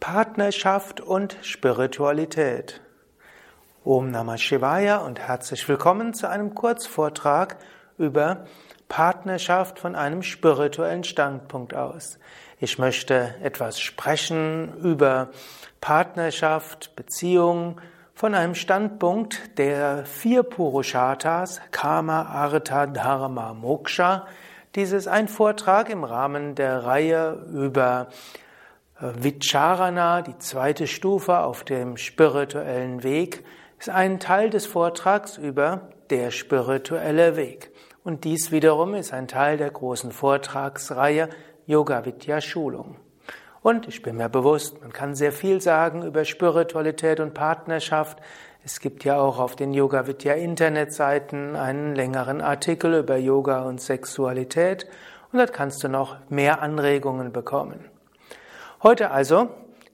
Partnerschaft und Spiritualität. Om Namah Shivaya und herzlich willkommen zu einem Kurzvortrag über Partnerschaft von einem spirituellen Standpunkt aus. Ich möchte etwas sprechen über Partnerschaft, Beziehung von einem Standpunkt der vier Purushartas, Kama, Artha, Dharma, Moksha. Dies ist ein Vortrag im Rahmen der Reihe über Vicharana, die zweite Stufe auf dem spirituellen Weg, ist ein Teil des Vortrags über der spirituelle Weg. Und dies wiederum ist ein Teil der großen Vortragsreihe Yoga Vidya Schulung. Und ich bin mir bewusst, man kann sehr viel sagen über Spiritualität und Partnerschaft. Es gibt ja auch auf den Yoga Vidya Internetseiten einen längeren Artikel über Yoga und Sexualität und dort kannst du noch mehr Anregungen bekommen. Heute also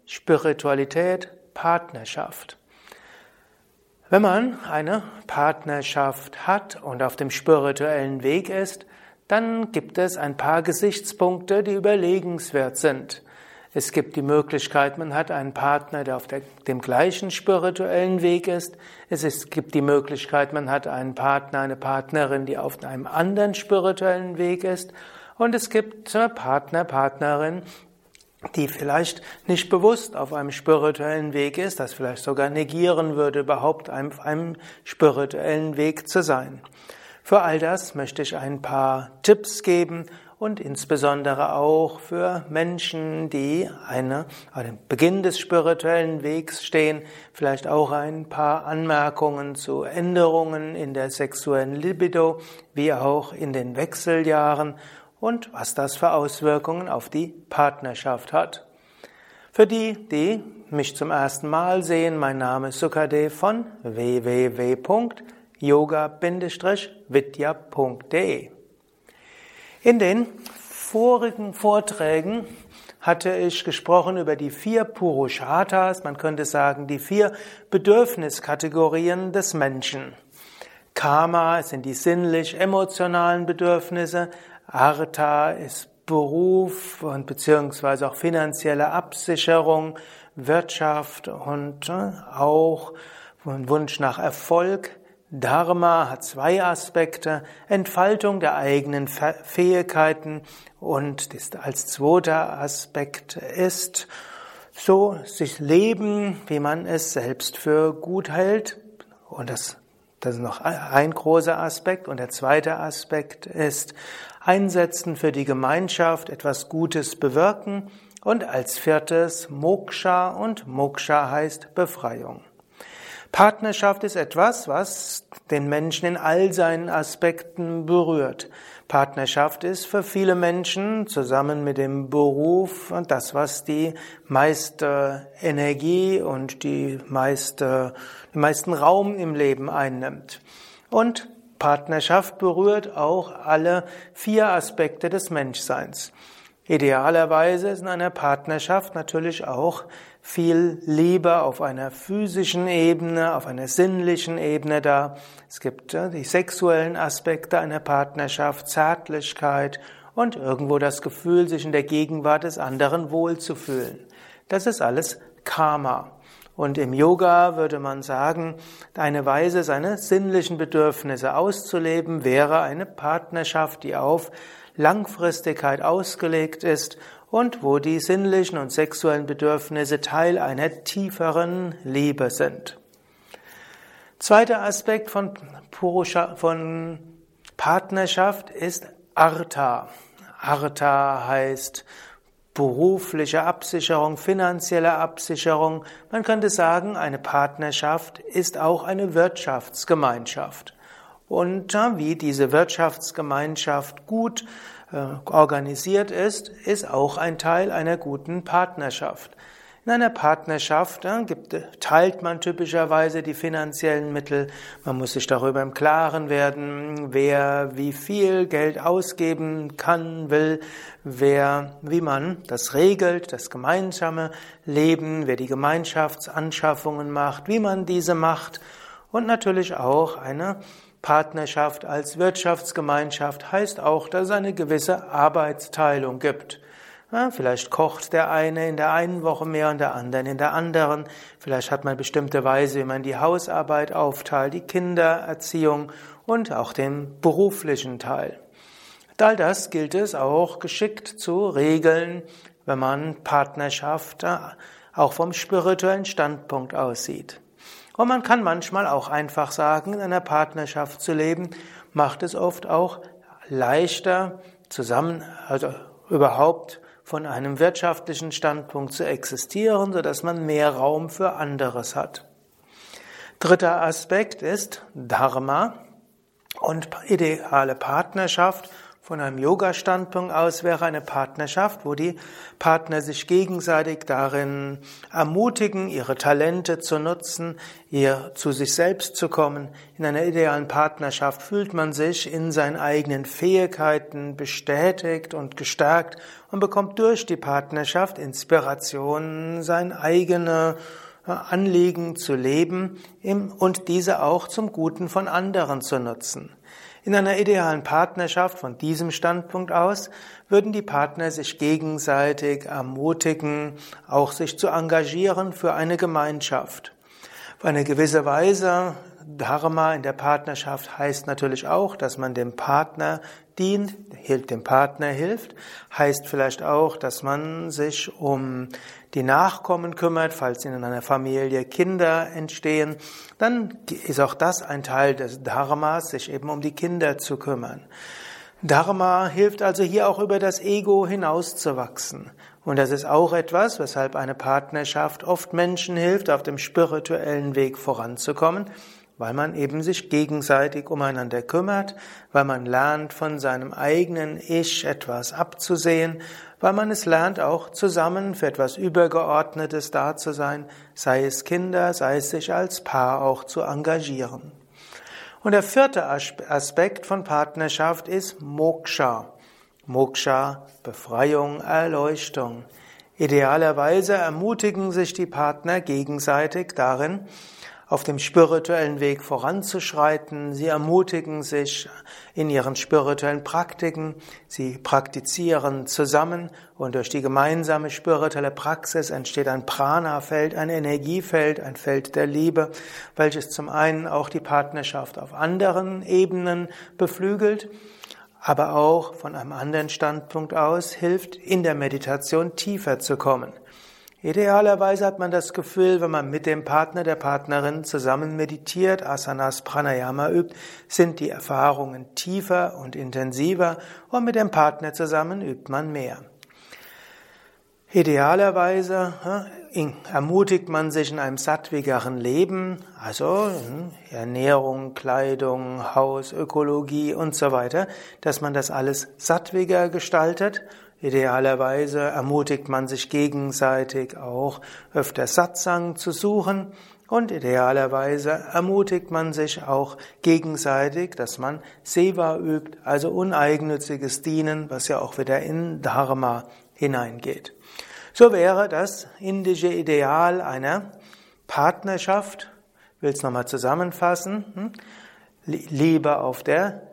Spiritualität, Partnerschaft. Wenn man eine Partnerschaft hat und auf dem spirituellen Weg ist, dann gibt es ein paar Gesichtspunkte, die überlegenswert sind. Es gibt die Möglichkeit, man hat einen Partner, der auf der, dem gleichen spirituellen Weg ist. Es ist, gibt die Möglichkeit, man hat einen Partner, eine Partnerin, die auf einem anderen spirituellen Weg ist. Und es gibt Partner, Partnerin, die vielleicht nicht bewusst auf einem spirituellen Weg ist, das vielleicht sogar negieren würde, überhaupt auf einem spirituellen Weg zu sein. Für all das möchte ich ein paar Tipps geben und insbesondere auch für Menschen, die eine, an Beginn des spirituellen Wegs stehen, vielleicht auch ein paar Anmerkungen zu Änderungen in der sexuellen Libido, wie auch in den Wechseljahren und was das für Auswirkungen auf die Partnerschaft hat. Für die, die mich zum ersten Mal sehen, mein Name ist Sukadev von www.yoga-vidya.de. In den vorigen Vorträgen hatte ich gesprochen über die vier Purushartas, man könnte sagen die vier Bedürfniskategorien des Menschen. Karma sind die sinnlich-emotionalen Bedürfnisse, Artha ist Beruf und beziehungsweise auch finanzielle Absicherung, Wirtschaft und äh, auch Wunsch nach Erfolg. Dharma hat zwei Aspekte, Entfaltung der eigenen Fähigkeiten und als zweiter Aspekt ist so sich leben, wie man es selbst für gut hält. Und das, das ist noch ein großer Aspekt. Und der zweite Aspekt ist Einsetzen für die Gemeinschaft, etwas Gutes bewirken und als viertes Moksha und Moksha heißt Befreiung. Partnerschaft ist etwas, was den Menschen in all seinen Aspekten berührt. Partnerschaft ist für viele Menschen zusammen mit dem Beruf das, was die meiste Energie und die meiste, den meisten Raum im Leben einnimmt. Und Partnerschaft berührt auch alle vier Aspekte des Menschseins. Idealerweise ist in einer Partnerschaft natürlich auch viel Liebe auf einer physischen Ebene, auf einer sinnlichen Ebene da. Es gibt die sexuellen Aspekte einer Partnerschaft, Zärtlichkeit und irgendwo das Gefühl, sich in der Gegenwart des anderen wohlzufühlen. Das ist alles Karma. Und im Yoga würde man sagen, eine Weise, seine sinnlichen Bedürfnisse auszuleben, wäre eine Partnerschaft, die auf Langfristigkeit ausgelegt ist und wo die sinnlichen und sexuellen Bedürfnisse Teil einer tieferen Liebe sind. Zweiter Aspekt von, Purusha, von Partnerschaft ist Artha. Artha heißt berufliche Absicherung, finanzielle Absicherung. Man könnte sagen, eine Partnerschaft ist auch eine Wirtschaftsgemeinschaft. Und wie diese Wirtschaftsgemeinschaft gut organisiert ist, ist auch ein Teil einer guten Partnerschaft. In einer Partnerschaft ja, gibt, teilt man typischerweise die finanziellen Mittel. Man muss sich darüber im Klaren werden, wer wie viel Geld ausgeben kann, will, wer, wie man das regelt, das gemeinsame Leben, wer die Gemeinschaftsanschaffungen macht, wie man diese macht und natürlich auch eine Partnerschaft als Wirtschaftsgemeinschaft heißt auch, dass es eine gewisse Arbeitsteilung gibt. Ja, vielleicht kocht der eine in der einen Woche mehr und der andere in der anderen. Vielleicht hat man bestimmte Weise, wie man die Hausarbeit aufteilt, die Kindererziehung und auch den beruflichen Teil. All das gilt es auch geschickt zu regeln, wenn man Partnerschaft äh, auch vom spirituellen Standpunkt aussieht. Und man kann manchmal auch einfach sagen, in einer Partnerschaft zu leben, macht es oft auch leichter, zusammen, also überhaupt von einem wirtschaftlichen Standpunkt zu existieren, so dass man mehr Raum für anderes hat. Dritter Aspekt ist Dharma und ideale Partnerschaft von einem Yoga-Standpunkt aus wäre eine Partnerschaft, wo die Partner sich gegenseitig darin ermutigen, ihre Talente zu nutzen, ihr zu sich selbst zu kommen. In einer idealen Partnerschaft fühlt man sich in seinen eigenen Fähigkeiten bestätigt und gestärkt und bekommt durch die Partnerschaft Inspiration, sein eigene äh, Anliegen zu leben und diese auch zum Guten von anderen zu nutzen. In einer idealen Partnerschaft von diesem Standpunkt aus würden die Partner sich gegenseitig ermutigen, auch sich zu engagieren für eine Gemeinschaft. Auf eine gewisse Weise, Dharma in der Partnerschaft heißt natürlich auch, dass man dem Partner dient, dem Partner hilft, heißt vielleicht auch, dass man sich um die Nachkommen kümmert, falls in einer Familie Kinder entstehen, dann ist auch das ein Teil des Dharmas, sich eben um die Kinder zu kümmern. Dharma hilft also hier auch über das Ego hinauszuwachsen. Und das ist auch etwas, weshalb eine Partnerschaft oft Menschen hilft, auf dem spirituellen Weg voranzukommen, weil man eben sich gegenseitig umeinander kümmert, weil man lernt, von seinem eigenen Ich etwas abzusehen, weil man es lernt, auch zusammen für etwas Übergeordnetes da zu sein, sei es Kinder, sei es sich als Paar auch zu engagieren. Und der vierte Aspekt von Partnerschaft ist Moksha. Moksha, Befreiung, Erleuchtung. Idealerweise ermutigen sich die Partner gegenseitig darin, auf dem spirituellen Weg voranzuschreiten. Sie ermutigen sich in ihren spirituellen Praktiken. Sie praktizieren zusammen und durch die gemeinsame spirituelle Praxis entsteht ein Prana-Feld, ein Energiefeld, ein Feld der Liebe, welches zum einen auch die Partnerschaft auf anderen Ebenen beflügelt, aber auch von einem anderen Standpunkt aus hilft, in der Meditation tiefer zu kommen. Idealerweise hat man das Gefühl, wenn man mit dem Partner, der Partnerin zusammen meditiert, Asanas Pranayama übt, sind die Erfahrungen tiefer und intensiver und mit dem Partner zusammen übt man mehr. Idealerweise ermutigt man sich in einem sattwigeren Leben, also hm, Ernährung, Kleidung, Haus, Ökologie und so weiter, dass man das alles sattwiger gestaltet Idealerweise ermutigt man sich gegenseitig auch öfter Satsang zu suchen und idealerweise ermutigt man sich auch gegenseitig, dass man Seva übt, also uneigennütziges Dienen, was ja auch wieder in Dharma hineingeht. So wäre das indische Ideal einer Partnerschaft, ich will es nochmal zusammenfassen, hm? Liebe auf der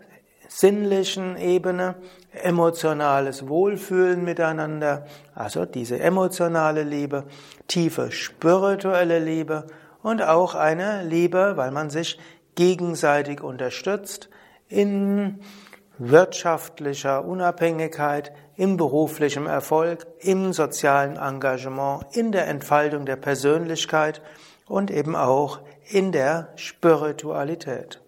sinnlichen Ebene, emotionales Wohlfühlen miteinander, also diese emotionale Liebe, tiefe spirituelle Liebe und auch eine Liebe, weil man sich gegenseitig unterstützt in wirtschaftlicher Unabhängigkeit, in beruflichem Erfolg, im sozialen Engagement, in der Entfaltung der Persönlichkeit und eben auch in der Spiritualität.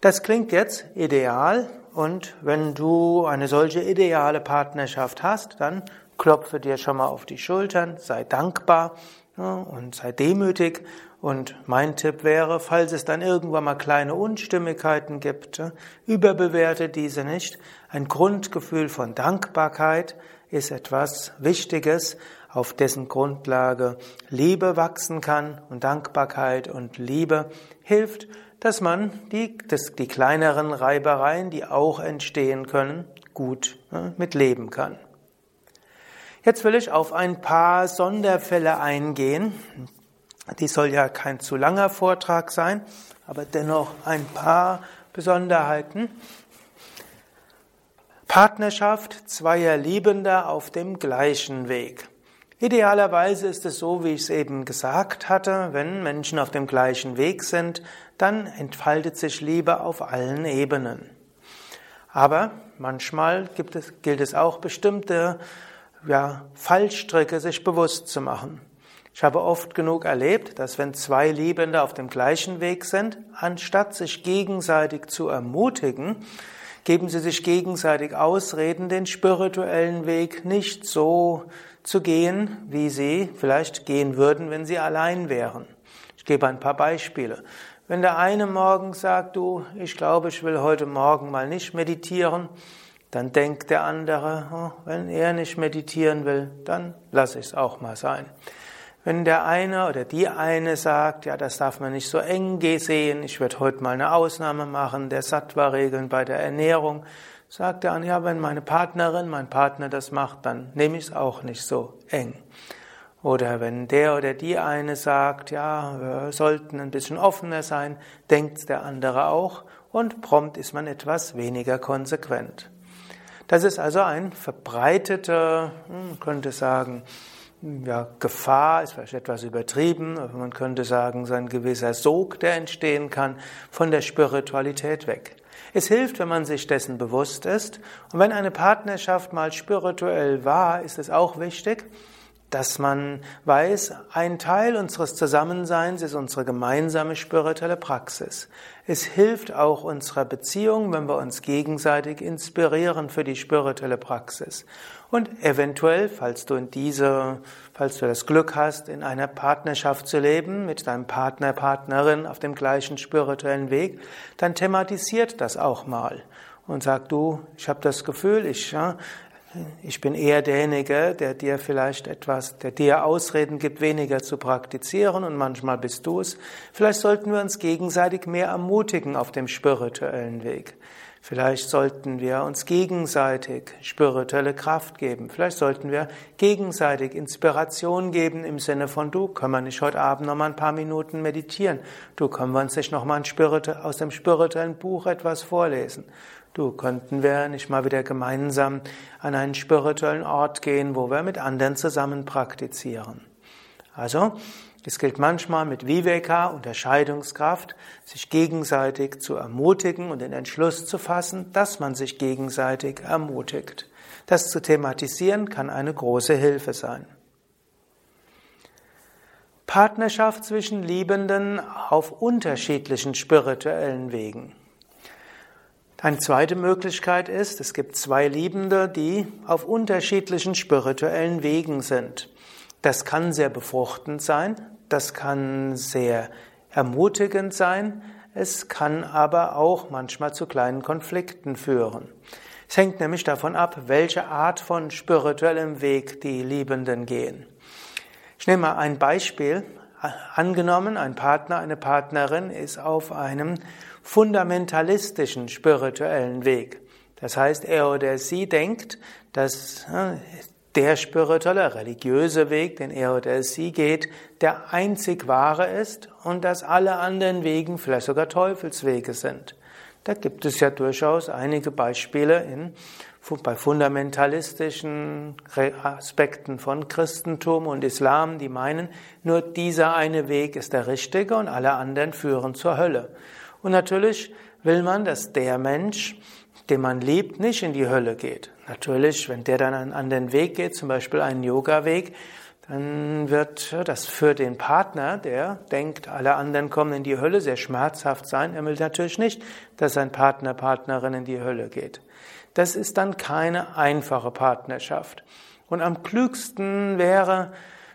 Das klingt jetzt ideal und wenn du eine solche ideale Partnerschaft hast, dann klopfe dir schon mal auf die Schultern, sei dankbar und sei demütig. Und mein Tipp wäre, falls es dann irgendwann mal kleine Unstimmigkeiten gibt, überbewerte diese nicht. Ein Grundgefühl von Dankbarkeit ist etwas Wichtiges, auf dessen Grundlage Liebe wachsen kann und Dankbarkeit und Liebe hilft, dass man die, das, die kleineren Reibereien, die auch entstehen können, gut ne, mitleben kann. Jetzt will ich auf ein paar Sonderfälle eingehen. Die soll ja kein zu langer Vortrag sein, aber dennoch ein paar Besonderheiten. Partnerschaft zweier Liebender auf dem gleichen Weg. Idealerweise ist es so, wie ich es eben gesagt hatte, wenn Menschen auf dem gleichen Weg sind, dann entfaltet sich Liebe auf allen Ebenen. Aber manchmal es, gilt es auch, bestimmte ja, Fallstricke sich bewusst zu machen. Ich habe oft genug erlebt, dass wenn zwei Liebende auf dem gleichen Weg sind, anstatt sich gegenseitig zu ermutigen, geben sie sich gegenseitig Ausreden, den spirituellen Weg nicht so zu gehen, wie sie vielleicht gehen würden, wenn sie allein wären. Ich gebe ein paar Beispiele. Wenn der eine morgen sagt, du, ich glaube, ich will heute Morgen mal nicht meditieren, dann denkt der andere, oh, wenn er nicht meditieren will, dann lass ich es auch mal sein. Wenn der eine oder die eine sagt, ja, das darf man nicht so eng sehen, ich werde heute mal eine Ausnahme machen der Sattva-Regeln bei der Ernährung, sagt der andere, ja, wenn meine Partnerin, mein Partner das macht, dann nehme ich es auch nicht so eng. Oder wenn der oder die eine sagt, ja, wir sollten ein bisschen offener sein, denkt der andere auch und prompt ist man etwas weniger konsequent. Das ist also ein verbreiteter, man hm, könnte sagen, ja, Gefahr ist vielleicht etwas übertrieben, aber man könnte sagen, so ein gewisser Sog, der entstehen kann, von der Spiritualität weg. Es hilft, wenn man sich dessen bewusst ist. Und wenn eine Partnerschaft mal spirituell war, ist es auch wichtig, dass man weiß, ein Teil unseres Zusammenseins ist unsere gemeinsame spirituelle Praxis. Es hilft auch unserer Beziehung, wenn wir uns gegenseitig inspirieren für die spirituelle Praxis. Und eventuell, falls du in diese, falls du das Glück hast, in einer Partnerschaft zu leben, mit deinem Partner, Partnerin auf dem gleichen spirituellen Weg, dann thematisiert das auch mal und sag du, ich habe das Gefühl, ich ja, ich bin eher derjenige, der dir vielleicht etwas, der dir Ausreden gibt, weniger zu praktizieren und manchmal bist du es. Vielleicht sollten wir uns gegenseitig mehr ermutigen auf dem spirituellen Weg. Vielleicht sollten wir uns gegenseitig spirituelle Kraft geben. Vielleicht sollten wir gegenseitig Inspiration geben im Sinne von, du, können wir nicht heute Abend noch mal ein paar Minuten meditieren? Du, können wir uns nicht noch mal aus dem spirituellen Buch etwas vorlesen? Du, könnten wir nicht mal wieder gemeinsam an einen spirituellen Ort gehen, wo wir mit anderen zusammen praktizieren? Also, es gilt manchmal mit Viveka, Unterscheidungskraft, sich gegenseitig zu ermutigen und den Entschluss zu fassen, dass man sich gegenseitig ermutigt. Das zu thematisieren kann eine große Hilfe sein. Partnerschaft zwischen Liebenden auf unterschiedlichen spirituellen Wegen. Eine zweite Möglichkeit ist, es gibt zwei Liebende, die auf unterschiedlichen spirituellen Wegen sind. Das kann sehr befruchtend sein, das kann sehr ermutigend sein, es kann aber auch manchmal zu kleinen Konflikten führen. Es hängt nämlich davon ab, welche Art von spirituellem Weg die Liebenden gehen. Ich nehme mal ein Beispiel. Angenommen, ein Partner, eine Partnerin ist auf einem fundamentalistischen spirituellen Weg. Das heißt, er oder sie denkt, dass der spirituelle, religiöse Weg, den er oder sie geht, der einzig wahre ist und dass alle anderen Wegen vielleicht sogar Teufelswege sind. Da gibt es ja durchaus einige Beispiele in, bei fundamentalistischen Aspekten von Christentum und Islam, die meinen, nur dieser eine Weg ist der richtige und alle anderen führen zur Hölle. Und natürlich will man, dass der Mensch, den man liebt, nicht in die Hölle geht. Natürlich, wenn der dann einen anderen Weg geht, zum Beispiel einen Yoga-Weg, dann wird das für den Partner, der denkt, alle anderen kommen in die Hölle, sehr schmerzhaft sein. Er will natürlich nicht, dass sein Partner, Partnerin in die Hölle geht. Das ist dann keine einfache Partnerschaft. Und am klügsten wäre,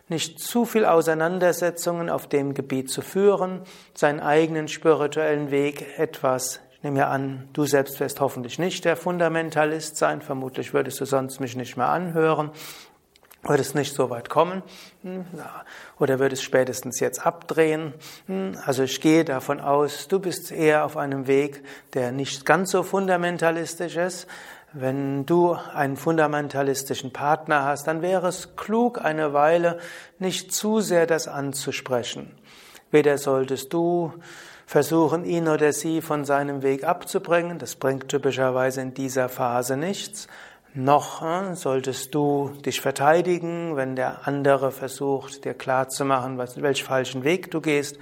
nicht zu viel Auseinandersetzungen auf dem Gebiet zu führen, seinen eigenen spirituellen Weg etwas ich nehme ja an, du selbst wirst hoffentlich nicht der Fundamentalist sein, vermutlich würdest du sonst mich nicht mehr anhören, würdest nicht so weit kommen hm, oder würdest spätestens jetzt abdrehen. Hm, also ich gehe davon aus, du bist eher auf einem Weg, der nicht ganz so fundamentalistisch ist, wenn du einen fundamentalistischen Partner hast, dann wäre es klug, eine Weile nicht zu sehr das anzusprechen. Weder solltest du versuchen, ihn oder sie von seinem Weg abzubringen. Das bringt typischerweise in dieser Phase nichts. Noch äh, solltest du dich verteidigen, wenn der andere versucht, dir klarzumachen, was, welchen falschen Weg du gehst.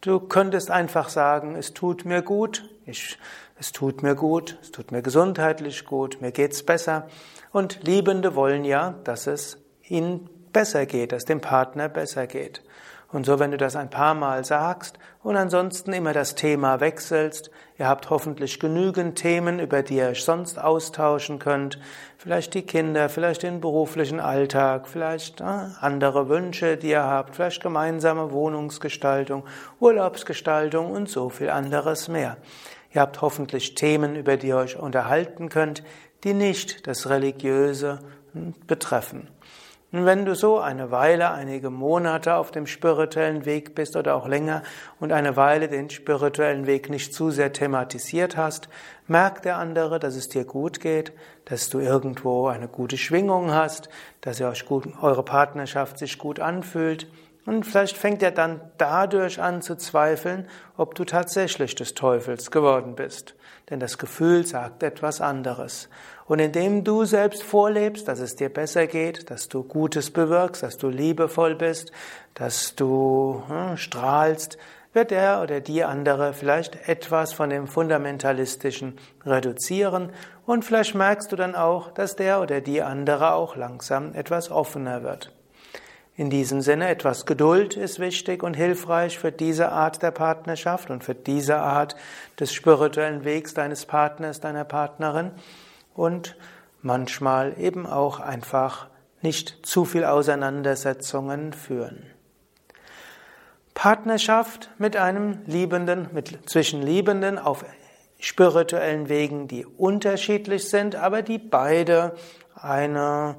Du könntest einfach sagen, es tut mir gut, ich, es tut mir gut, es tut mir gesundheitlich gut, mir geht's besser. Und Liebende wollen ja, dass es ihnen besser geht, dass dem Partner besser geht. Und so, wenn du das ein paar Mal sagst und ansonsten immer das Thema wechselst, ihr habt hoffentlich genügend Themen, über die ihr euch sonst austauschen könnt, vielleicht die Kinder, vielleicht den beruflichen Alltag, vielleicht äh, andere Wünsche, die ihr habt, vielleicht gemeinsame Wohnungsgestaltung, Urlaubsgestaltung und so viel anderes mehr. Ihr habt hoffentlich Themen, über die ihr euch unterhalten könnt, die nicht das Religiöse betreffen. Und wenn du so eine Weile, einige Monate auf dem spirituellen Weg bist oder auch länger und eine Weile den spirituellen Weg nicht zu sehr thematisiert hast, merkt der andere, dass es dir gut geht, dass du irgendwo eine gute Schwingung hast, dass ihr euch gut, eure Partnerschaft sich gut anfühlt. Und vielleicht fängt er dann dadurch an zu zweifeln, ob du tatsächlich des Teufels geworden bist. Denn das Gefühl sagt etwas anderes. Und indem du selbst vorlebst, dass es dir besser geht, dass du Gutes bewirkst, dass du liebevoll bist, dass du hm, strahlst, wird er oder die andere vielleicht etwas von dem Fundamentalistischen reduzieren und vielleicht merkst du dann auch, dass der oder die andere auch langsam etwas offener wird. In diesem Sinne, etwas Geduld ist wichtig und hilfreich für diese Art der Partnerschaft und für diese Art des spirituellen Wegs deines Partners, deiner Partnerin und manchmal eben auch einfach nicht zu viel Auseinandersetzungen führen. Partnerschaft mit einem Liebenden, mit, zwischen Liebenden auf spirituellen Wegen, die unterschiedlich sind, aber die beide eine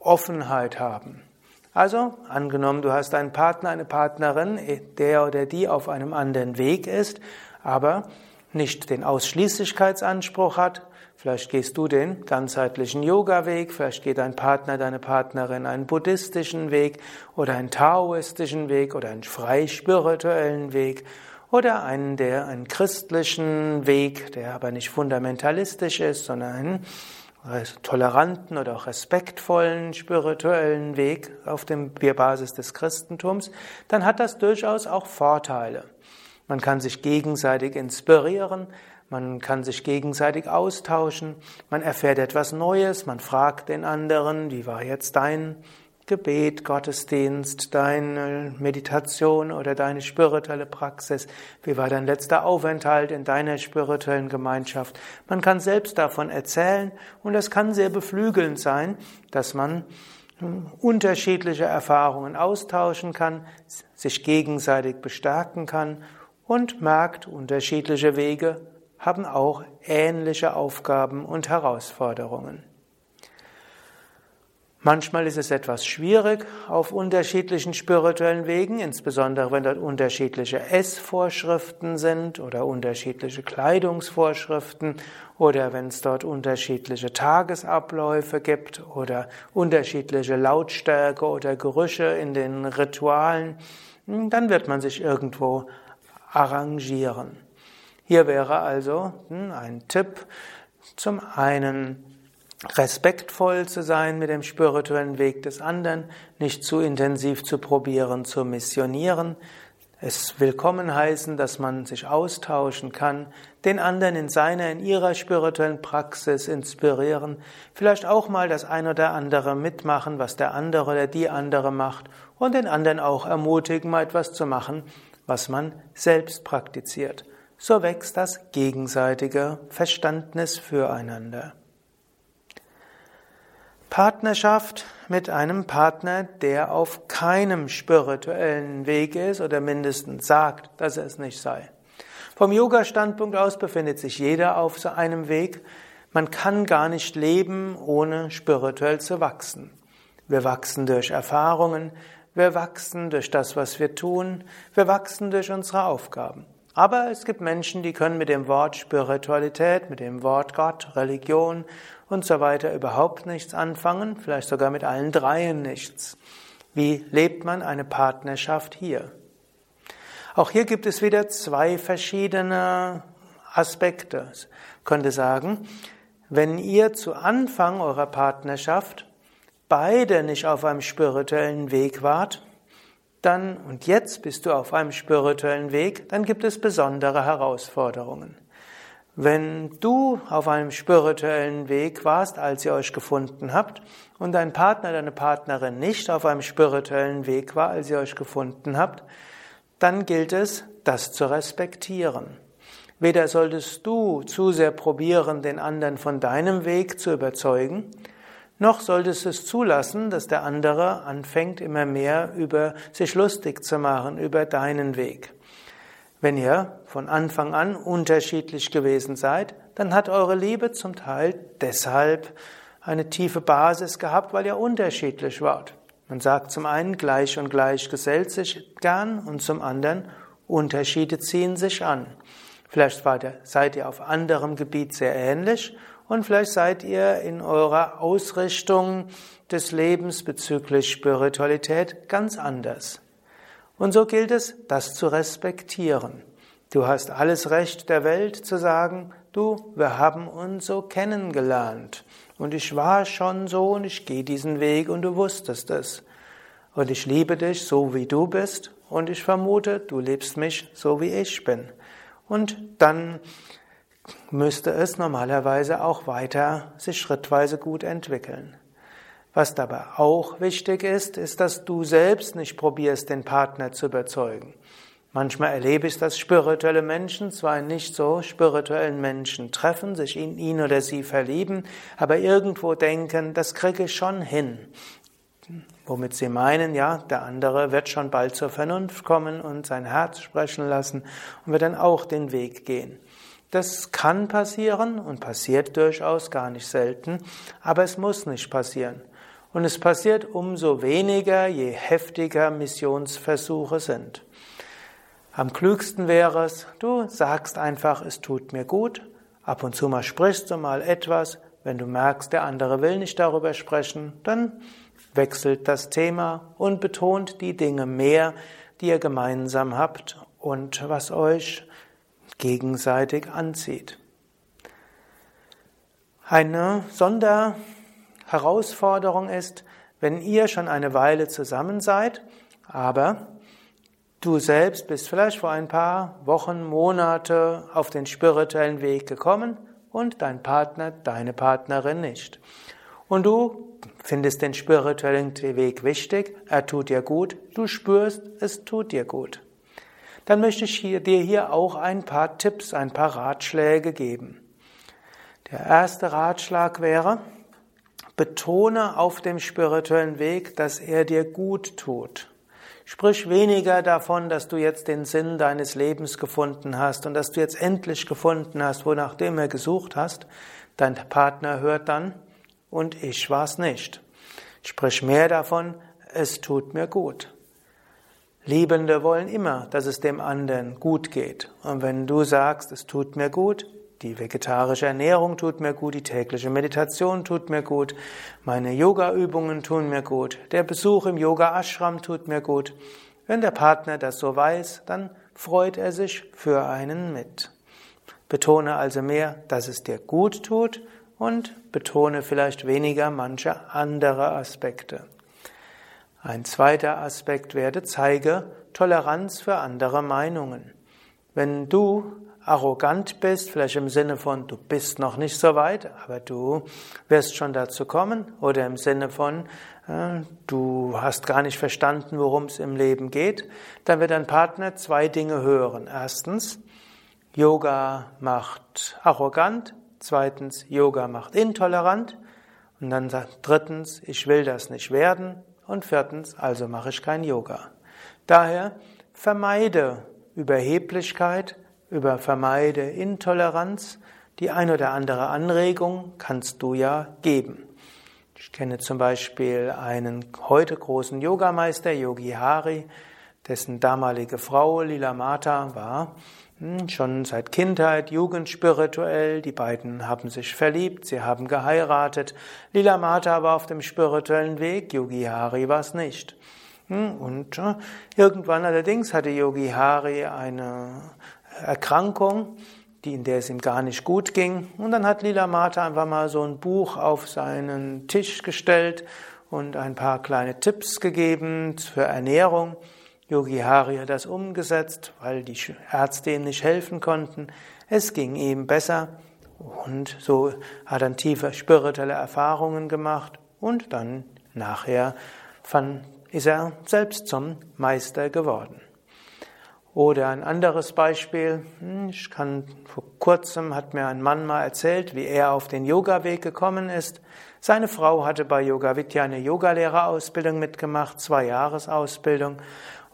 Offenheit haben. Also, angenommen, du hast einen Partner, eine Partnerin, der oder die auf einem anderen Weg ist, aber nicht den Ausschließlichkeitsanspruch hat, Vielleicht gehst du den ganzheitlichen Yoga-Weg, vielleicht geht dein Partner, deine Partnerin einen buddhistischen Weg oder einen taoistischen Weg oder einen freispirituellen Weg oder einen, der einen christlichen Weg, der aber nicht fundamentalistisch ist, sondern einen toleranten oder auch respektvollen spirituellen Weg auf dem Basis des Christentums, dann hat das durchaus auch Vorteile. Man kann sich gegenseitig inspirieren, man kann sich gegenseitig austauschen, man erfährt etwas Neues, man fragt den anderen, wie war jetzt dein Gebet, Gottesdienst, deine Meditation oder deine spirituelle Praxis, wie war dein letzter Aufenthalt in deiner spirituellen Gemeinschaft. Man kann selbst davon erzählen und es kann sehr beflügelnd sein, dass man unterschiedliche Erfahrungen austauschen kann, sich gegenseitig bestärken kann und merkt unterschiedliche Wege haben auch ähnliche Aufgaben und Herausforderungen. Manchmal ist es etwas schwierig auf unterschiedlichen spirituellen Wegen, insbesondere wenn dort unterschiedliche Essvorschriften sind oder unterschiedliche Kleidungsvorschriften oder wenn es dort unterschiedliche Tagesabläufe gibt oder unterschiedliche Lautstärke oder Gerüche in den Ritualen, dann wird man sich irgendwo arrangieren. Hier wäre also hm, ein Tipp, zum einen respektvoll zu sein mit dem spirituellen Weg des anderen, nicht zu intensiv zu probieren, zu missionieren, es willkommen heißen, dass man sich austauschen kann, den anderen in seiner, in ihrer spirituellen Praxis inspirieren, vielleicht auch mal das ein oder andere mitmachen, was der andere oder die andere macht und den anderen auch ermutigen, mal etwas zu machen, was man selbst praktiziert so wächst das gegenseitige Verständnis füreinander. Partnerschaft mit einem Partner, der auf keinem spirituellen Weg ist oder mindestens sagt, dass er es nicht sei. Vom Yoga-Standpunkt aus befindet sich jeder auf so einem Weg. Man kann gar nicht leben, ohne spirituell zu wachsen. Wir wachsen durch Erfahrungen, wir wachsen durch das, was wir tun, wir wachsen durch unsere Aufgaben. Aber es gibt Menschen, die können mit dem Wort Spiritualität, mit dem Wort Gott, Religion und so weiter überhaupt nichts anfangen, vielleicht sogar mit allen dreien nichts. Wie lebt man eine Partnerschaft hier? Auch hier gibt es wieder zwei verschiedene Aspekte. Ich könnte sagen, wenn ihr zu Anfang eurer Partnerschaft beide nicht auf einem spirituellen Weg wart, dann und jetzt bist du auf einem spirituellen Weg, dann gibt es besondere Herausforderungen. Wenn du auf einem spirituellen Weg warst, als ihr euch gefunden habt, und dein Partner, deine Partnerin nicht auf einem spirituellen Weg war, als ihr euch gefunden habt, dann gilt es, das zu respektieren. Weder solltest du zu sehr probieren, den anderen von deinem Weg zu überzeugen, noch solltest du es zulassen, dass der andere anfängt, immer mehr über sich lustig zu machen, über deinen Weg. Wenn ihr von Anfang an unterschiedlich gewesen seid, dann hat eure Liebe zum Teil deshalb eine tiefe Basis gehabt, weil ihr unterschiedlich wart. Man sagt zum einen, gleich und gleich gesellt sich gern und zum anderen, Unterschiede ziehen sich an. Vielleicht seid ihr auf anderem Gebiet sehr ähnlich und vielleicht seid ihr in eurer Ausrichtung des Lebens bezüglich Spiritualität ganz anders. Und so gilt es, das zu respektieren. Du hast alles Recht der Welt zu sagen, du, wir haben uns so kennengelernt. Und ich war schon so und ich gehe diesen Weg und du wusstest es. Und ich liebe dich so, wie du bist. Und ich vermute, du liebst mich so, wie ich bin. Und dann müsste es normalerweise auch weiter sich schrittweise gut entwickeln. Was dabei auch wichtig ist, ist, dass du selbst nicht probierst, den Partner zu überzeugen. Manchmal erlebe ich, dass spirituelle Menschen zwar nicht so spirituellen Menschen treffen, sich in ihn oder sie verlieben, aber irgendwo denken, das kriege ich schon hin. Womit sie meinen, ja, der andere wird schon bald zur Vernunft kommen und sein Herz sprechen lassen und wird dann auch den Weg gehen. Das kann passieren und passiert durchaus gar nicht selten, aber es muss nicht passieren. Und es passiert umso weniger, je heftiger Missionsversuche sind. Am klügsten wäre es, du sagst einfach, es tut mir gut. Ab und zu mal sprichst du mal etwas. Wenn du merkst, der andere will nicht darüber sprechen, dann wechselt das Thema und betont die Dinge mehr, die ihr gemeinsam habt und was euch gegenseitig anzieht. Eine Sonderherausforderung ist, wenn ihr schon eine Weile zusammen seid, aber du selbst bist vielleicht vor ein paar Wochen, Monate auf den spirituellen Weg gekommen und dein Partner, deine Partnerin nicht. Und du findest den spirituellen Weg wichtig, er tut dir gut, du spürst, es tut dir gut dann möchte ich dir hier auch ein paar Tipps, ein paar Ratschläge geben. Der erste Ratschlag wäre, betone auf dem spirituellen Weg, dass er dir gut tut. Sprich weniger davon, dass du jetzt den Sinn deines Lebens gefunden hast und dass du jetzt endlich gefunden hast, wonach du immer gesucht hast. Dein Partner hört dann, und ich war's nicht. Sprich mehr davon, es tut mir gut. Liebende wollen immer, dass es dem anderen gut geht. Und wenn du sagst, es tut mir gut, die vegetarische Ernährung tut mir gut, die tägliche Meditation tut mir gut, meine Yoga-Übungen tun mir gut, der Besuch im Yoga-Ashram tut mir gut. Wenn der Partner das so weiß, dann freut er sich für einen mit. Betone also mehr, dass es dir gut tut und betone vielleicht weniger manche andere Aspekte. Ein zweiter Aspekt werde, zeige Toleranz für andere Meinungen. Wenn du arrogant bist, vielleicht im Sinne von, du bist noch nicht so weit, aber du wirst schon dazu kommen, oder im Sinne von, äh, du hast gar nicht verstanden, worum es im Leben geht, dann wird dein Partner zwei Dinge hören. Erstens, Yoga macht arrogant, zweitens, Yoga macht intolerant, und dann sagt drittens, ich will das nicht werden, und viertens, also mache ich kein Yoga. Daher vermeide Überheblichkeit, über vermeide Intoleranz. Die ein oder andere Anregung kannst du ja geben. Ich kenne zum Beispiel einen heute großen Yogameister, Yogi Hari, dessen damalige Frau Lila Mata war hm, schon seit Kindheit, Jugend spirituell. Die beiden haben sich verliebt, sie haben geheiratet. Lila Mata war auf dem spirituellen Weg, Yogi Hari war es nicht. Hm, und äh, irgendwann allerdings hatte Yogi Hari eine Erkrankung, die, in der es ihm gar nicht gut ging. Und dann hat Lila Mata einfach mal so ein Buch auf seinen Tisch gestellt und ein paar kleine Tipps gegeben für Ernährung. Yogi Hari hat das umgesetzt, weil die Ärzte ihm nicht helfen konnten. Es ging ihm besser und so hat er tiefe spirituelle Erfahrungen gemacht und dann nachher ist er selbst zum Meister geworden. Oder ein anderes Beispiel, hm, ich kann, vor kurzem hat mir ein Mann mal erzählt, wie er auf den Yoga-Weg gekommen ist. Seine Frau hatte bei Yoga Vidya eine Yogalehrerausbildung mitgemacht, zwei Jahresausbildung,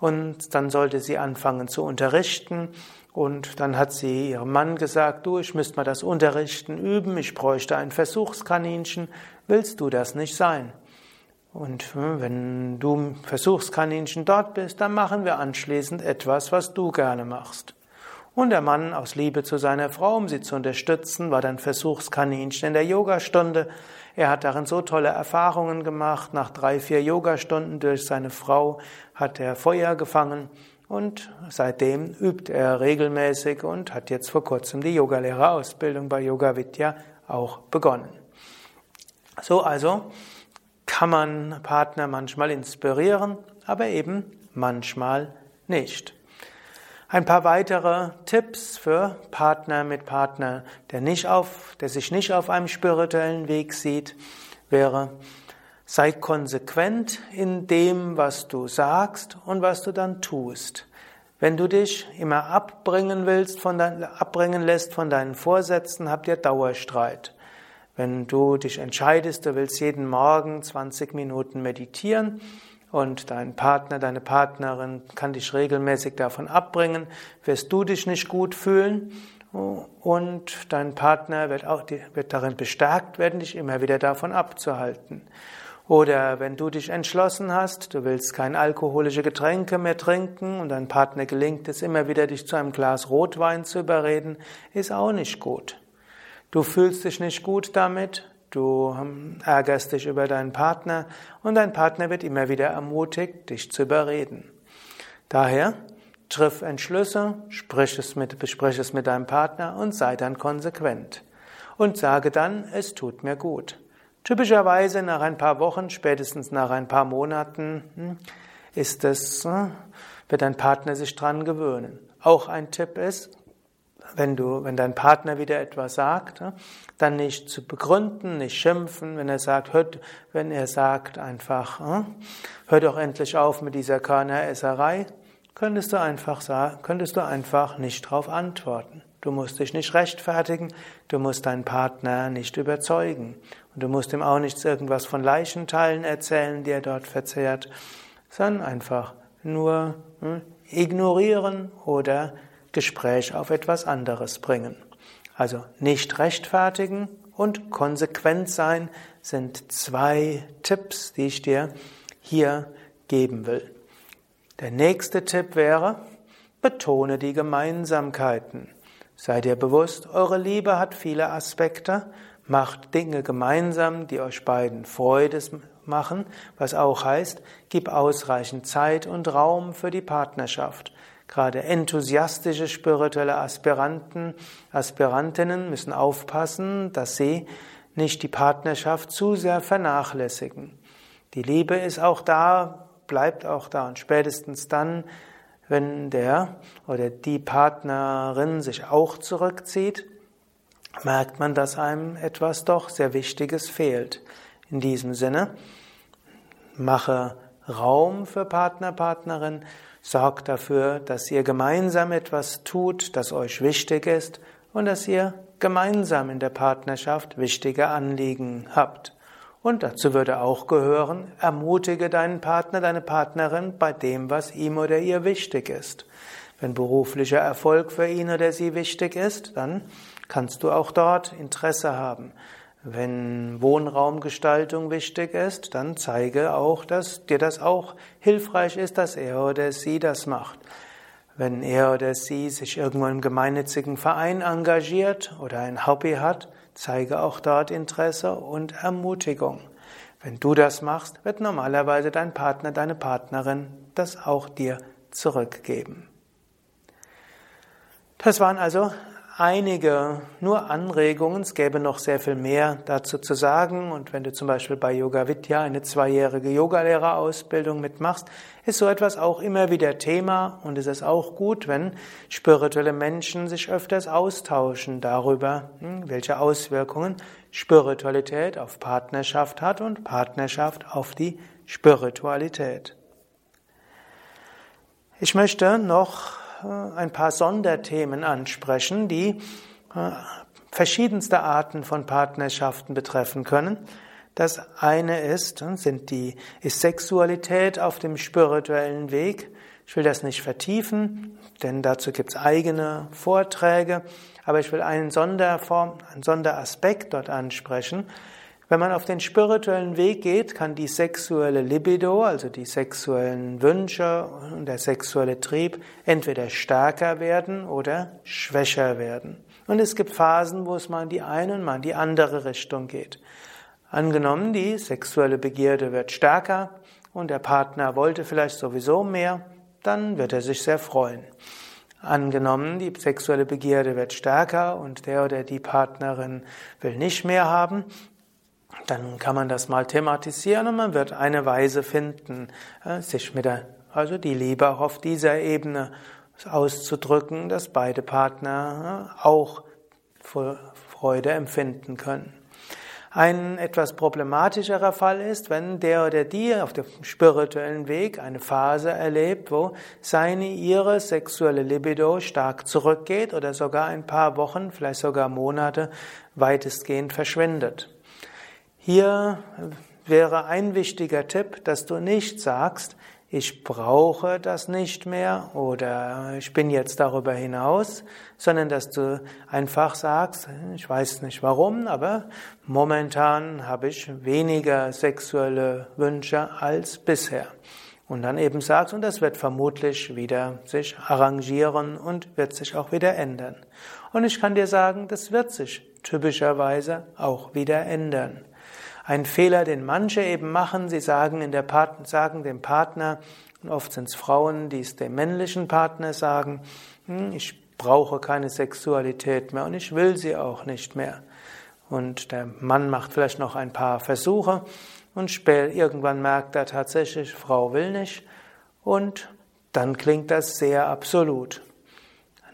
und dann sollte sie anfangen zu unterrichten. Und dann hat sie ihrem Mann gesagt, du, ich müsste mal das Unterrichten üben, ich bräuchte ein Versuchskaninchen, willst du das nicht sein? Und hm, wenn du Versuchskaninchen dort bist, dann machen wir anschließend etwas, was du gerne machst. Und der Mann aus Liebe zu seiner Frau, um sie zu unterstützen, war dann Versuchskaninchen in der Yogastunde. Er hat darin so tolle Erfahrungen gemacht. Nach drei, vier Yogastunden durch seine Frau hat er Feuer gefangen und seitdem übt er regelmäßig und hat jetzt vor kurzem die Yogalehrerausbildung bei Yoga Vidya auch begonnen. So also kann man Partner manchmal inspirieren, aber eben manchmal nicht. Ein paar weitere Tipps für Partner mit Partner, der, nicht auf, der sich nicht auf einem spirituellen Weg sieht, wäre, sei konsequent in dem, was du sagst und was du dann tust. Wenn du dich immer abbringen willst, von dein, abbringen lässt von deinen Vorsätzen, habt ihr Dauerstreit. Wenn du dich entscheidest, du willst jeden Morgen 20 Minuten meditieren und dein Partner, deine Partnerin kann dich regelmäßig davon abbringen, wirst du dich nicht gut fühlen und dein Partner wird auch wird darin bestärkt werden, dich immer wieder davon abzuhalten. Oder wenn du dich entschlossen hast, du willst keine alkoholische Getränke mehr trinken und dein Partner gelingt es immer wieder, dich zu einem Glas Rotwein zu überreden, ist auch nicht gut. Du fühlst dich nicht gut damit, du ähm, ärgerst dich über deinen Partner und dein Partner wird immer wieder ermutigt, dich zu überreden. Daher triff Entschlüsse, sprich es mit, besprich es mit deinem Partner und sei dann konsequent. Und sage dann, es tut mir gut. Typischerweise nach ein paar Wochen, spätestens nach ein paar Monaten, hm, ist es, hm, wird dein Partner sich dran gewöhnen. Auch ein Tipp ist, wenn du, wenn dein Partner wieder etwas sagt, dann nicht zu begründen, nicht schimpfen, wenn er sagt, hört, wenn er sagt einfach, hör doch endlich auf mit dieser Körneresserei, könntest du einfach sagen, könntest du einfach nicht darauf antworten. Du musst dich nicht rechtfertigen, du musst deinen Partner nicht überzeugen und du musst ihm auch nichts irgendwas von Leichenteilen erzählen, die er dort verzehrt, sondern einfach nur hm, ignorieren oder Gespräch auf etwas anderes bringen. Also nicht rechtfertigen und konsequent sein sind zwei Tipps, die ich dir hier geben will. Der nächste Tipp wäre, betone die Gemeinsamkeiten. Sei dir bewusst, eure Liebe hat viele Aspekte, macht Dinge gemeinsam, die euch beiden Freude machen, was auch heißt, gib ausreichend Zeit und Raum für die Partnerschaft. Gerade enthusiastische spirituelle Aspiranten, Aspirantinnen müssen aufpassen, dass sie nicht die Partnerschaft zu sehr vernachlässigen. Die Liebe ist auch da, bleibt auch da und spätestens dann, wenn der oder die Partnerin sich auch zurückzieht, merkt man, dass einem etwas doch sehr Wichtiges fehlt. In diesem Sinne, mache Raum für Partner, Partnerin, Sorgt dafür, dass ihr gemeinsam etwas tut, das euch wichtig ist und dass ihr gemeinsam in der Partnerschaft wichtige Anliegen habt. Und dazu würde auch gehören, ermutige deinen Partner, deine Partnerin bei dem, was ihm oder ihr wichtig ist. Wenn beruflicher Erfolg für ihn oder sie wichtig ist, dann kannst du auch dort Interesse haben. Wenn Wohnraumgestaltung wichtig ist, dann zeige auch, dass dir das auch hilfreich ist, dass er oder sie das macht. Wenn er oder sie sich irgendwo im gemeinnützigen Verein engagiert oder ein Hobby hat, zeige auch dort Interesse und Ermutigung. Wenn du das machst, wird normalerweise dein Partner, deine Partnerin das auch dir zurückgeben. Das waren also einige nur Anregungen. Es gäbe noch sehr viel mehr dazu zu sagen. Und wenn du zum Beispiel bei Yoga Vidya eine zweijährige Yogalehrerausbildung mitmachst, ist so etwas auch immer wieder Thema. Und es ist auch gut, wenn spirituelle Menschen sich öfters austauschen darüber, hm, welche Auswirkungen Spiritualität auf Partnerschaft hat und Partnerschaft auf die Spiritualität. Ich möchte noch ein paar Sonderthemen ansprechen, die äh, verschiedenste Arten von Partnerschaften betreffen können. Das eine ist, äh, sind die, ist Sexualität auf dem spirituellen Weg. Ich will das nicht vertiefen, denn dazu gibt es eigene Vorträge, aber ich will einen Sonderform, einen Sonderaspekt dort ansprechen, wenn man auf den spirituellen Weg geht, kann die sexuelle Libido, also die sexuellen Wünsche und der sexuelle Trieb entweder stärker werden oder schwächer werden. Und es gibt Phasen, wo es mal in die eine und mal in die andere Richtung geht. Angenommen, die sexuelle Begierde wird stärker und der Partner wollte vielleicht sowieso mehr, dann wird er sich sehr freuen. Angenommen, die sexuelle Begierde wird stärker und der oder die Partnerin will nicht mehr haben, dann kann man das mal thematisieren und man wird eine Weise finden, äh, sich mit der, also die Liebe auch auf dieser Ebene auszudrücken, dass beide Partner äh, auch Freude empfinden können. Ein etwas problematischerer Fall ist, wenn der oder die auf dem spirituellen Weg eine Phase erlebt, wo seine, ihre sexuelle Libido stark zurückgeht oder sogar ein paar Wochen, vielleicht sogar Monate weitestgehend verschwindet. Hier wäre ein wichtiger Tipp, dass du nicht sagst, ich brauche das nicht mehr oder ich bin jetzt darüber hinaus, sondern dass du einfach sagst, ich weiß nicht warum, aber momentan habe ich weniger sexuelle Wünsche als bisher. Und dann eben sagst, und das wird vermutlich wieder sich arrangieren und wird sich auch wieder ändern. Und ich kann dir sagen, das wird sich typischerweise auch wieder ändern. Ein Fehler, den manche eben machen, sie sagen, in der Part sagen dem Partner, und oft sind es Frauen, die es dem männlichen Partner sagen, hm, ich brauche keine Sexualität mehr und ich will sie auch nicht mehr. Und der Mann macht vielleicht noch ein paar Versuche und spät, irgendwann merkt er tatsächlich, Frau will nicht und dann klingt das sehr absolut.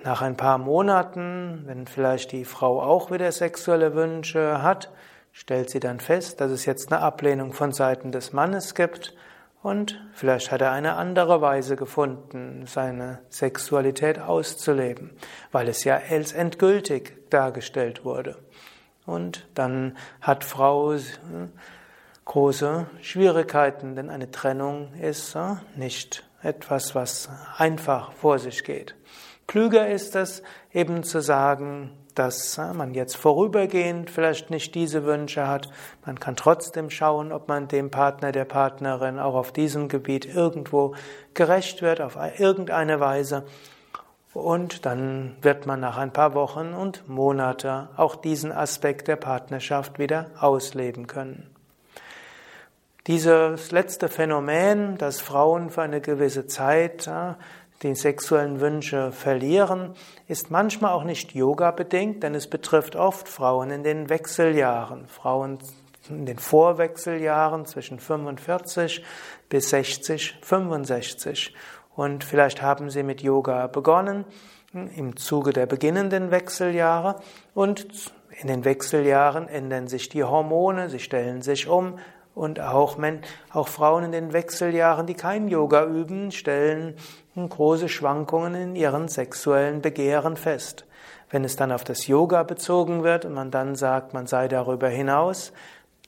Nach ein paar Monaten, wenn vielleicht die Frau auch wieder sexuelle Wünsche hat, stellt sie dann fest, dass es jetzt eine Ablehnung von Seiten des Mannes gibt und vielleicht hat er eine andere Weise gefunden, seine Sexualität auszuleben, weil es ja als endgültig dargestellt wurde. Und dann hat Frau äh, große Schwierigkeiten, denn eine Trennung ist äh, nicht etwas, was einfach vor sich geht. Klüger ist es eben zu sagen, dass man jetzt vorübergehend vielleicht nicht diese Wünsche hat. Man kann trotzdem schauen, ob man dem Partner, der Partnerin auch auf diesem Gebiet irgendwo gerecht wird, auf irgendeine Weise. Und dann wird man nach ein paar Wochen und Monate auch diesen Aspekt der Partnerschaft wieder ausleben können. Dieses letzte Phänomen, dass Frauen für eine gewisse Zeit die sexuellen Wünsche verlieren, ist manchmal auch nicht Yoga-bedingt, denn es betrifft oft Frauen in den Wechseljahren, Frauen in den Vorwechseljahren zwischen 45 bis 60, 65. Und vielleicht haben sie mit Yoga begonnen im Zuge der beginnenden Wechseljahre und in den Wechseljahren ändern sich die Hormone, sie stellen sich um, und auch, auch Frauen in den Wechseljahren, die kein Yoga üben, stellen große Schwankungen in ihren sexuellen Begehren fest. Wenn es dann auf das Yoga bezogen wird und man dann sagt, man sei darüber hinaus,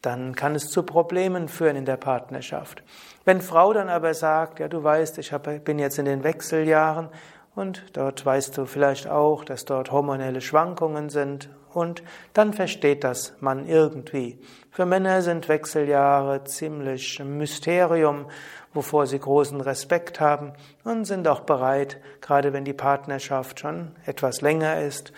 dann kann es zu Problemen führen in der Partnerschaft. Wenn Frau dann aber sagt, ja, du weißt, ich bin jetzt in den Wechseljahren und dort weißt du vielleicht auch, dass dort hormonelle Schwankungen sind und dann versteht das man irgendwie. Für Männer sind Wechseljahre ziemlich Mysterium, wovor sie großen Respekt haben und sind auch bereit, gerade wenn die Partnerschaft schon etwas länger ist,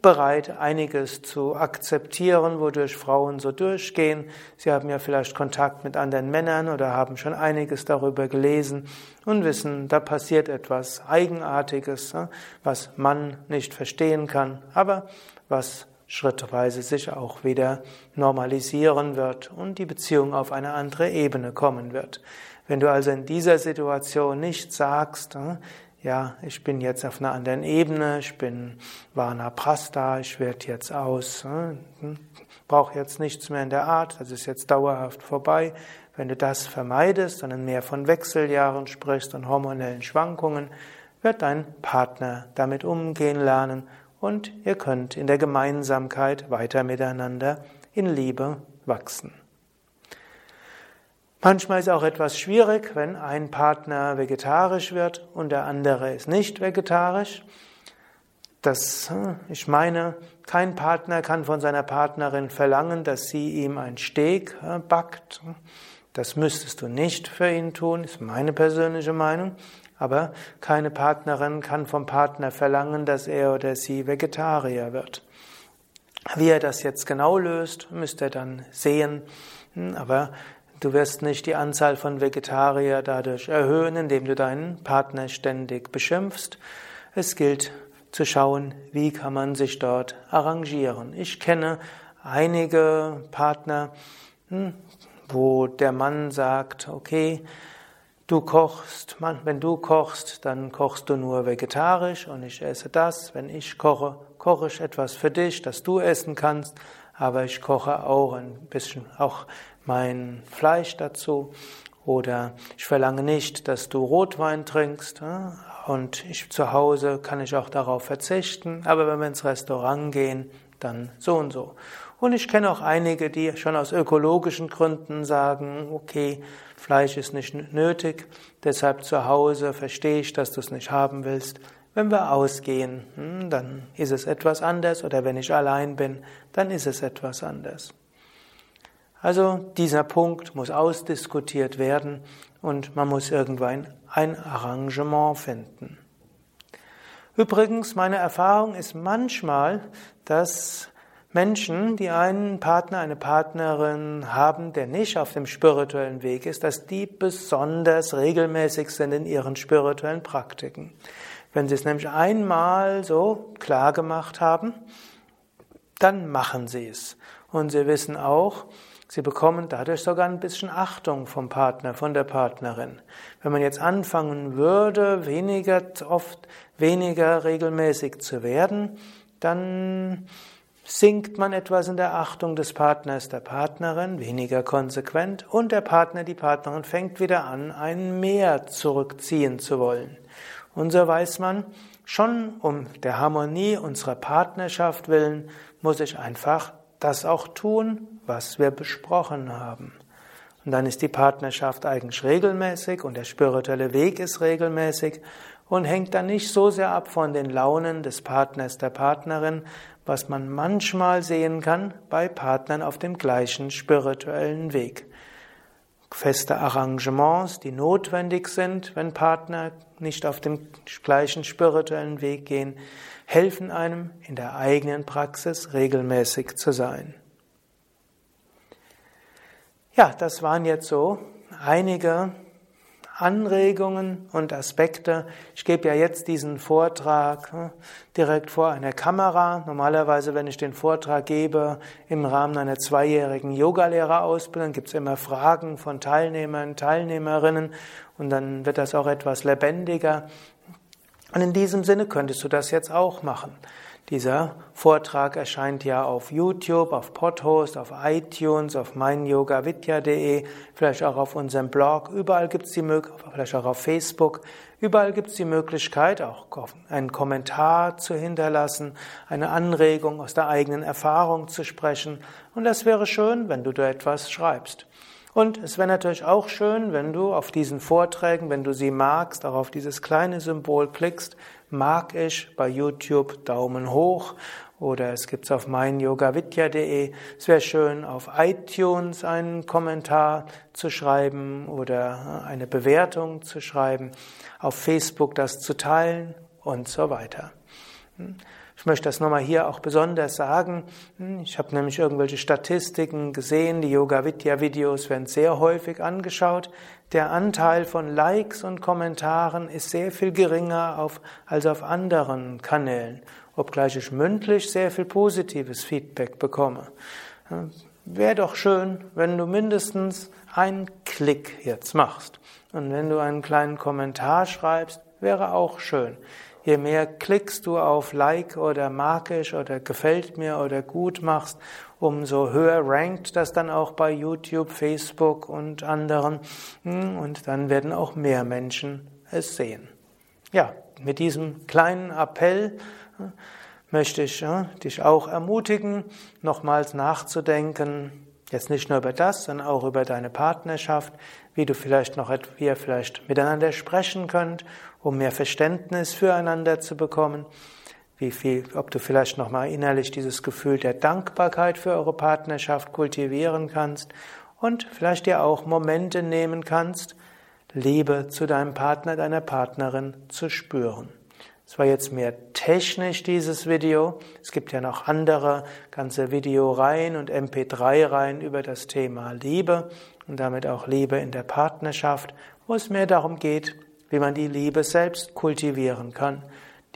bereit, einiges zu akzeptieren, wodurch Frauen so durchgehen. Sie haben ja vielleicht Kontakt mit anderen Männern oder haben schon einiges darüber gelesen und wissen, da passiert etwas Eigenartiges, was man nicht verstehen kann, aber was schrittweise sich auch wieder normalisieren wird und die Beziehung auf eine andere Ebene kommen wird. Wenn du also in dieser Situation nicht sagst, ja, ich bin jetzt auf einer anderen Ebene, ich bin Vana Prasta, ich werde jetzt aus, hm, brauche jetzt nichts mehr in der Art, das ist jetzt dauerhaft vorbei. Wenn du das vermeidest, sondern mehr von Wechseljahren sprichst und hormonellen Schwankungen, wird dein Partner damit umgehen lernen und ihr könnt in der Gemeinsamkeit weiter miteinander in Liebe wachsen. Manchmal ist auch etwas schwierig, wenn ein Partner vegetarisch wird und der andere ist nicht vegetarisch. Das, hm, ich meine, kein Partner kann von seiner Partnerin verlangen, dass sie ihm ein Steak hm, backt. Das müsstest du nicht für ihn tun, ist meine persönliche Meinung. Aber keine Partnerin kann vom Partner verlangen, dass er oder sie Vegetarier wird. Wie er das jetzt genau löst, müsst ihr dann sehen. Hm, aber Du wirst nicht die Anzahl von Vegetarier dadurch erhöhen, indem du deinen Partner ständig beschimpfst. Es gilt zu schauen, wie kann man sich dort arrangieren. Ich kenne einige Partner, hm, wo der Mann sagt, okay, du kochst, wenn du kochst, dann kochst du nur vegetarisch und ich esse das. Wenn ich koche, koche ich etwas für dich, das du essen kannst, aber ich koche auch ein bisschen, auch mein Fleisch dazu. Oder ich verlange nicht, dass du Rotwein trinkst. Und ich zu Hause kann ich auch darauf verzichten. Aber wenn wir ins Restaurant gehen, dann so und so. Und ich kenne auch einige, die schon aus ökologischen Gründen sagen, okay, Fleisch ist nicht nötig, deshalb zu Hause verstehe ich, dass du es nicht haben willst. Wenn wir ausgehen, hm, dann ist es etwas anders oder wenn ich allein bin, dann ist es etwas anders. Also dieser Punkt muss ausdiskutiert werden und man muss irgendwann ein Arrangement finden. Übrigens, meine Erfahrung ist manchmal, dass Menschen, die einen Partner, eine Partnerin haben, der nicht auf dem spirituellen Weg ist, dass die besonders regelmäßig sind in ihren spirituellen Praktiken. Wenn sie es nämlich einmal so klar gemacht haben, dann machen sie es. Und sie wissen auch, Sie bekommen dadurch sogar ein bisschen Achtung vom Partner, von der Partnerin. Wenn man jetzt anfangen würde, weniger oft, weniger regelmäßig zu werden, dann sinkt man etwas in der Achtung des Partners, der Partnerin, weniger konsequent und der Partner, die Partnerin fängt wieder an, ein Mehr zurückziehen zu wollen. Und so weiß man, schon um der Harmonie unserer Partnerschaft willen, muss ich einfach das auch tun, was wir besprochen haben. Und dann ist die Partnerschaft eigentlich regelmäßig und der spirituelle Weg ist regelmäßig und hängt dann nicht so sehr ab von den Launen des Partners, der Partnerin, was man manchmal sehen kann bei Partnern auf dem gleichen spirituellen Weg. Feste Arrangements, die notwendig sind, wenn Partner nicht auf dem gleichen spirituellen Weg gehen, helfen einem in der eigenen Praxis regelmäßig zu sein. Ja, das waren jetzt so einige Anregungen und Aspekte. Ich gebe ja jetzt diesen Vortrag hm, direkt vor einer Kamera. Normalerweise, wenn ich den Vortrag gebe im Rahmen einer zweijährigen Yogalehrerausbildung, gibt es immer Fragen von Teilnehmern, Teilnehmerinnen und dann wird das auch etwas lebendiger. Und in diesem Sinne könntest du das jetzt auch machen. Dieser Vortrag erscheint ja auf YouTube, auf Podhost, auf iTunes, auf meinyogavidya.de, vielleicht auch auf unserem Blog. Überall gibt es die Möglichkeit, vielleicht auch auf Facebook. Überall gibt es die Möglichkeit, auch einen Kommentar zu hinterlassen, eine Anregung aus der eigenen Erfahrung zu sprechen. Und das wäre schön, wenn du da etwas schreibst. Und es wäre natürlich auch schön, wenn du auf diesen Vorträgen, wenn du sie magst, auch auf dieses kleine Symbol klickst, mag ich bei YouTube Daumen hoch oder es gibt's auf meinyogavidya.de. Es wäre schön, auf iTunes einen Kommentar zu schreiben oder eine Bewertung zu schreiben, auf Facebook das zu teilen und so weiter. Ich möchte das nochmal hier auch besonders sagen. Hm, ich habe nämlich irgendwelche Statistiken gesehen, die Yoga Vidya Videos werden sehr häufig angeschaut. Der Anteil von Likes und Kommentaren ist sehr viel geringer auf, als auf anderen Kanälen, obgleich ich mündlich sehr viel positives Feedback bekomme. Wäre doch schön, wenn du mindestens einen Klick jetzt machst. Und wenn du einen kleinen Kommentar schreibst, wäre auch schön. Je mehr Klicks du auf Like oder mag ich oder gefällt mir oder gut machst, umso höher rankt das dann auch bei YouTube, Facebook und anderen. Hm, und dann werden auch mehr Menschen es sehen. Ja, mit diesem kleinen Appell hm, möchte ich dich auch ermutigen, nochmals nachzudenken, Jetzt nicht nur über das, sondern auch über deine Partnerschaft, wie du vielleicht noch, wie ihr vielleicht miteinander sprechen könnt, um mehr Verständnis füreinander zu bekommen, wie viel, ob du vielleicht nochmal innerlich dieses Gefühl der Dankbarkeit für eure Partnerschaft kultivieren kannst und vielleicht dir auch Momente nehmen kannst, Liebe zu deinem Partner, deiner Partnerin zu spüren. Es war jetzt mehr technisch dieses Video. Es gibt ja noch andere ganze Videoreihen und MP3-Reihen über das Thema Liebe und damit auch Liebe in der Partnerschaft, wo es mehr darum geht, wie man die Liebe selbst kultivieren kann.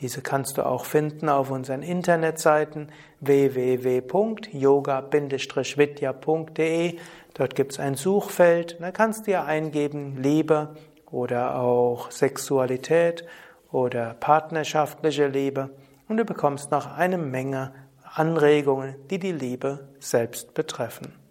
Diese kannst du auch finden auf unseren Internetseiten www.yoga-vidya.de. Dort gibt es ein Suchfeld. Da kannst du ja eingeben Liebe oder auch Sexualität oder partnerschaftliche Liebe und du bekommst noch eine Menge Anregungen, die die Liebe selbst betreffen.